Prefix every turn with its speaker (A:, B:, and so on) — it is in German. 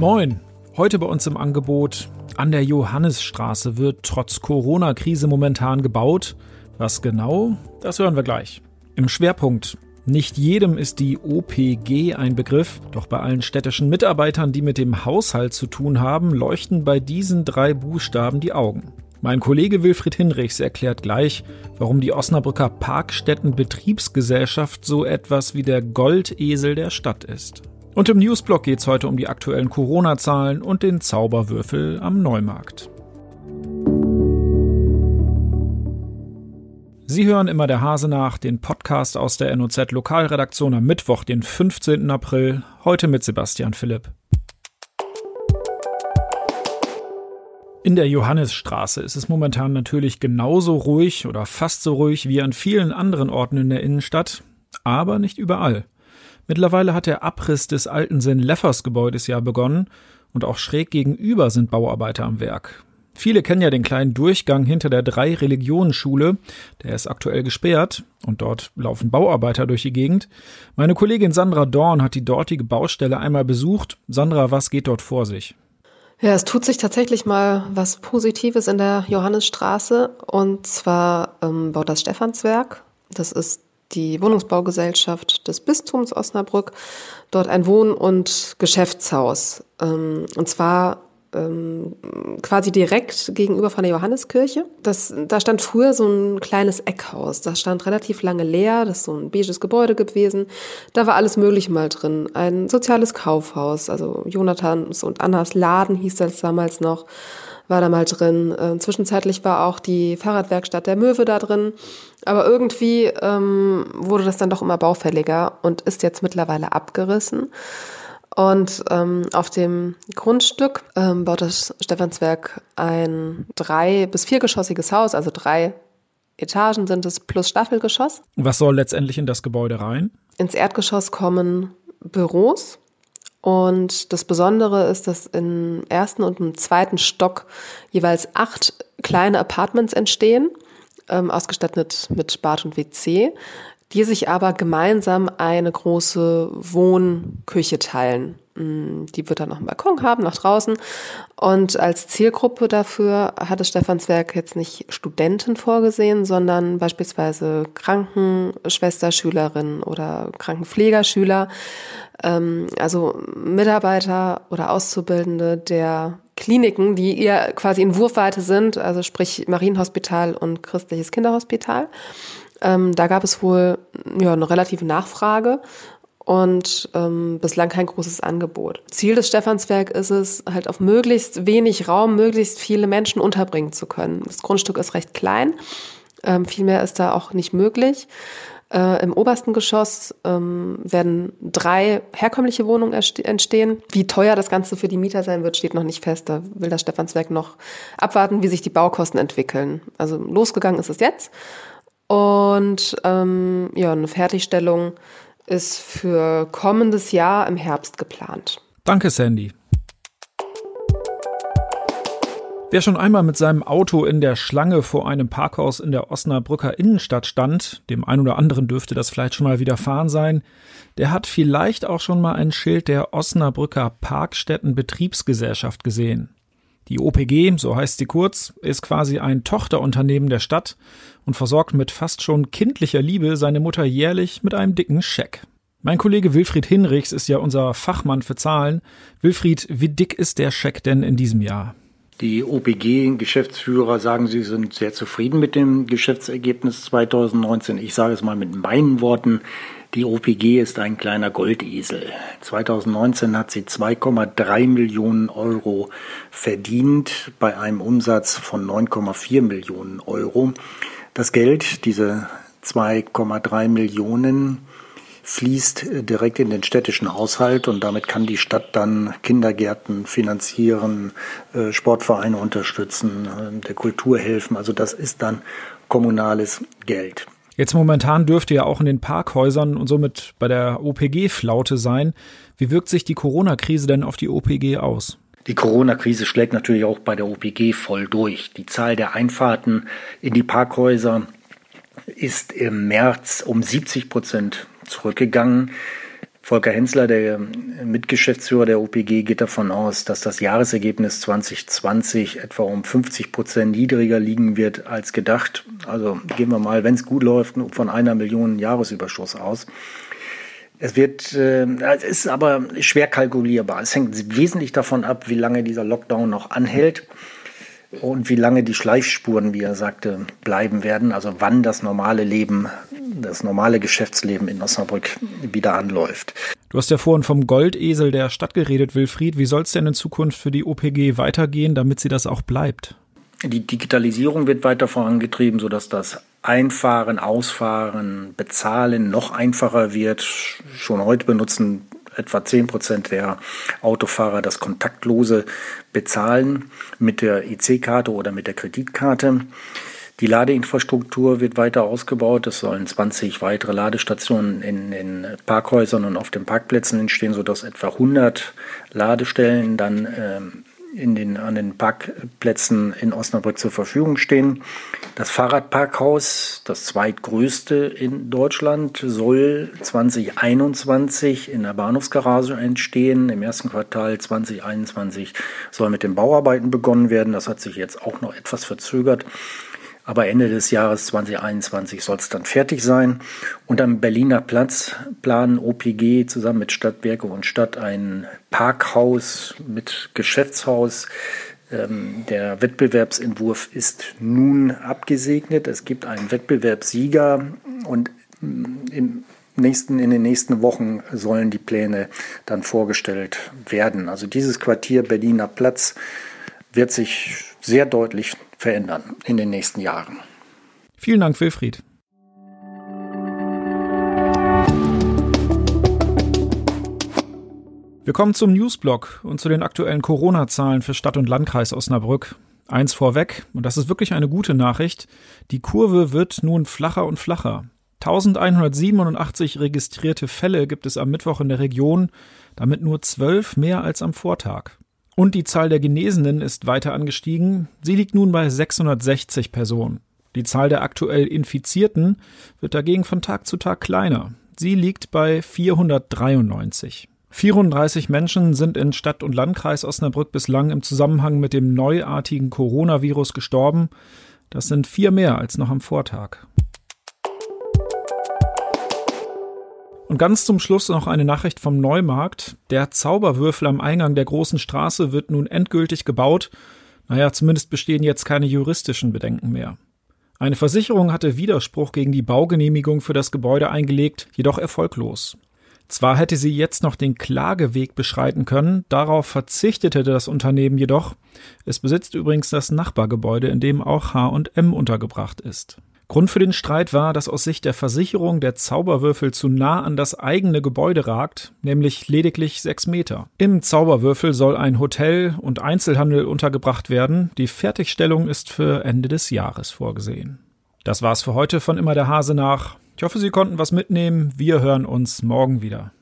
A: Moin, heute bei uns im Angebot. An der Johannisstraße wird trotz Corona-Krise momentan gebaut. Was genau, das hören wir gleich. Im Schwerpunkt. Nicht jedem ist die OPG ein Begriff, doch bei allen städtischen Mitarbeitern, die mit dem Haushalt zu tun haben, leuchten bei diesen drei Buchstaben die Augen. Mein Kollege Wilfried Hinrichs erklärt gleich, warum die Osnabrücker Parkstätten-Betriebsgesellschaft so etwas wie der Goldesel der Stadt ist. Und im Newsblog geht es heute um die aktuellen Corona-Zahlen und den Zauberwürfel am Neumarkt. Sie hören immer der Hase nach, den Podcast aus der NOZ Lokalredaktion am Mittwoch, den 15. April, heute mit Sebastian Philipp. In der Johannisstraße ist es momentan natürlich genauso ruhig oder fast so ruhig wie an vielen anderen Orten in der Innenstadt, aber nicht überall. Mittlerweile hat der Abriss des alten Sinn-Leffers-Gebäudes ja begonnen und auch schräg gegenüber sind Bauarbeiter am Werk. Viele kennen ja den kleinen Durchgang hinter der Drei-Religionen-Schule. Der ist aktuell gesperrt und dort laufen Bauarbeiter durch die Gegend. Meine Kollegin Sandra Dorn hat die dortige Baustelle einmal besucht. Sandra, was geht dort vor sich?
B: Ja, es tut sich tatsächlich mal was Positives in der Johannisstraße. Und zwar ähm, baut das Stephanswerk. Das ist die Wohnungsbaugesellschaft des Bistums Osnabrück dort ein Wohn- und Geschäftshaus. Ähm, und zwar ähm, quasi direkt gegenüber von der Johanneskirche. Das, da stand früher so ein kleines Eckhaus. Das stand relativ lange leer. Das ist so ein beiges Gebäude gewesen. Da war alles Mögliche mal drin. Ein soziales Kaufhaus, also Jonathans und Annas Laden hieß das damals noch war da mal drin. Äh, zwischenzeitlich war auch die Fahrradwerkstatt der Möwe da drin. Aber irgendwie ähm, wurde das dann doch immer baufälliger und ist jetzt mittlerweile abgerissen. Und ähm, auf dem Grundstück ähm, baut das Stephanswerk ein drei- bis viergeschossiges Haus, also drei Etagen sind es plus Staffelgeschoss.
A: Was soll letztendlich in das Gebäude rein?
B: Ins Erdgeschoss kommen Büros und das Besondere ist, dass im ersten und im zweiten Stock jeweils acht kleine Apartments entstehen, ähm, ausgestattet mit Bad und WC, die sich aber gemeinsam eine große Wohnküche teilen. Mm, die wird dann noch einen Balkon haben nach draußen. Und als Zielgruppe dafür hat das Stephanswerk jetzt nicht Studenten vorgesehen, sondern beispielsweise Krankenschwester, Schülerinnen oder Krankenpflegerschüler, ähm, also Mitarbeiter oder Auszubildende der Kliniken, die eher quasi in Wurfweite sind, also sprich Marienhospital und Christliches Kinderhospital. Ähm, da gab es wohl ja, eine relative Nachfrage und ähm, bislang kein großes Angebot. Ziel des Stephanswerk ist es, halt auf möglichst wenig Raum möglichst viele Menschen unterbringen zu können. Das Grundstück ist recht klein, ähm, viel mehr ist da auch nicht möglich. Äh, Im obersten Geschoss ähm, werden drei herkömmliche Wohnungen entstehen. Wie teuer das Ganze für die Mieter sein wird, steht noch nicht fest. Da will das Stephanswerk noch abwarten, wie sich die Baukosten entwickeln. Also losgegangen ist es jetzt. Und ähm, ja, eine Fertigstellung ist für kommendes Jahr im Herbst geplant.
A: Danke, Sandy. Wer schon einmal mit seinem Auto in der Schlange vor einem Parkhaus in der Osnabrücker Innenstadt stand, dem einen oder anderen dürfte das vielleicht schon mal widerfahren sein, der hat vielleicht auch schon mal ein Schild der Osnabrücker Parkstätten Betriebsgesellschaft gesehen. Die OPG, so heißt sie kurz, ist quasi ein Tochterunternehmen der Stadt und versorgt mit fast schon kindlicher Liebe seine Mutter jährlich mit einem dicken Scheck. Mein Kollege Wilfried Hinrichs ist ja unser Fachmann für Zahlen. Wilfried, wie dick ist der Scheck denn in diesem Jahr?
C: Die OPG-Geschäftsführer sagen, sie sind sehr zufrieden mit dem Geschäftsergebnis 2019. Ich sage es mal mit meinen Worten. Die OPG ist ein kleiner Goldesel. 2019 hat sie 2,3 Millionen Euro verdient bei einem Umsatz von 9,4 Millionen Euro. Das Geld, diese 2,3 Millionen, fließt direkt in den städtischen Haushalt und damit kann die Stadt dann Kindergärten finanzieren, äh, Sportvereine unterstützen, äh, der Kultur helfen. Also das ist dann kommunales Geld.
A: Jetzt momentan dürfte ja auch in den Parkhäusern und somit bei der OPG Flaute sein. Wie wirkt sich die Corona-Krise denn auf die OPG aus?
C: Die Corona-Krise schlägt natürlich auch bei der OPG voll durch. Die Zahl der Einfahrten in die Parkhäuser ist im März um 70 Prozent zurückgegangen. Volker Hensler, der Mitgeschäftsführer der OPG, geht davon aus, dass das Jahresergebnis 2020 etwa um 50 Prozent niedriger liegen wird als gedacht. Also gehen wir mal, wenn es gut läuft, von einer Million Jahresüberschuss aus. Es wird, äh, es ist aber schwer kalkulierbar. Es hängt wesentlich davon ab, wie lange dieser Lockdown noch anhält und wie lange die Schleifspuren, wie er sagte, bleiben werden. Also wann das normale Leben, das normale Geschäftsleben in Osnabrück wieder anläuft.
A: Du hast ja vorhin vom Goldesel der Stadt geredet, Wilfried. Wie soll es denn in Zukunft für die OPG weitergehen, damit sie das auch bleibt?
C: Die Digitalisierung wird weiter vorangetrieben, sodass das Einfahren, Ausfahren, Bezahlen noch einfacher wird. Schon heute benutzen etwa 10 Prozent der Autofahrer das kontaktlose Bezahlen mit der IC-Karte oder mit der Kreditkarte. Die Ladeinfrastruktur wird weiter ausgebaut. Es sollen 20 weitere Ladestationen in den Parkhäusern und auf den Parkplätzen entstehen, sodass etwa 100 Ladestellen dann ähm, in den, an den Parkplätzen in Osnabrück zur Verfügung stehen. Das Fahrradparkhaus, das zweitgrößte in Deutschland, soll 2021 in der Bahnhofsgarage entstehen. Im ersten Quartal 2021 soll mit den Bauarbeiten begonnen werden. Das hat sich jetzt auch noch etwas verzögert. Aber Ende des Jahres 2021 soll es dann fertig sein. Und am Berliner Platz planen OPG zusammen mit Stadtwerke und Stadt ein Parkhaus mit Geschäftshaus. Ähm, der Wettbewerbsentwurf ist nun abgesegnet. Es gibt einen Wettbewerbssieger und mm, im nächsten, in den nächsten Wochen sollen die Pläne dann vorgestellt werden. Also dieses Quartier Berliner Platz wird sich sehr deutlich verändern in den nächsten Jahren.
A: Vielen Dank, Wilfried. Wir kommen zum Newsblock und zu den aktuellen Corona-Zahlen für Stadt und Landkreis Osnabrück. Eins vorweg, und das ist wirklich eine gute Nachricht, die Kurve wird nun flacher und flacher. 1187 registrierte Fälle gibt es am Mittwoch in der Region, damit nur zwölf mehr als am Vortag. Und die Zahl der Genesenen ist weiter angestiegen. Sie liegt nun bei 660 Personen. Die Zahl der aktuell Infizierten wird dagegen von Tag zu Tag kleiner. Sie liegt bei 493. 34 Menschen sind in Stadt und Landkreis Osnabrück bislang im Zusammenhang mit dem neuartigen Coronavirus gestorben. Das sind vier mehr als noch am Vortag. Und ganz zum Schluss noch eine Nachricht vom Neumarkt. Der Zauberwürfel am Eingang der großen Straße wird nun endgültig gebaut. Naja, zumindest bestehen jetzt keine juristischen Bedenken mehr. Eine Versicherung hatte Widerspruch gegen die Baugenehmigung für das Gebäude eingelegt, jedoch erfolglos. Zwar hätte sie jetzt noch den Klageweg beschreiten können, darauf verzichtete das Unternehmen jedoch. Es besitzt übrigens das Nachbargebäude, in dem auch H&M untergebracht ist. Grund für den Streit war, dass aus Sicht der Versicherung der Zauberwürfel zu nah an das eigene Gebäude ragt, nämlich lediglich sechs Meter. Im Zauberwürfel soll ein Hotel und Einzelhandel untergebracht werden. Die Fertigstellung ist für Ende des Jahres vorgesehen. Das war's für heute von Immer der Hase nach. Ich hoffe, Sie konnten was mitnehmen. Wir hören uns morgen wieder.